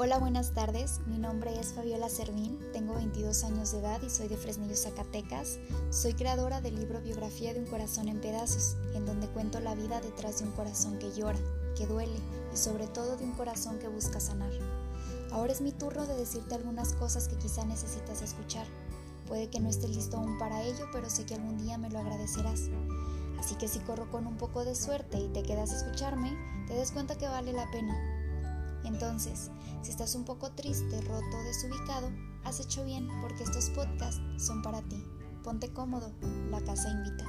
Hola, buenas tardes. Mi nombre es Fabiola Servín, tengo 22 años de edad y soy de Fresnillo, Zacatecas. Soy creadora del libro Biografía de un corazón en pedazos, en donde cuento la vida detrás de un corazón que llora, que duele y sobre todo de un corazón que busca sanar. Ahora es mi turno de decirte algunas cosas que quizá necesitas escuchar. Puede que no estés listo aún para ello, pero sé que algún día me lo agradecerás. Así que si corro con un poco de suerte y te quedas a escucharme, te des cuenta que vale la pena entonces, si estás un poco triste, roto, desubicado, has hecho bien porque estos podcasts son para ti. Ponte cómodo, la casa invita.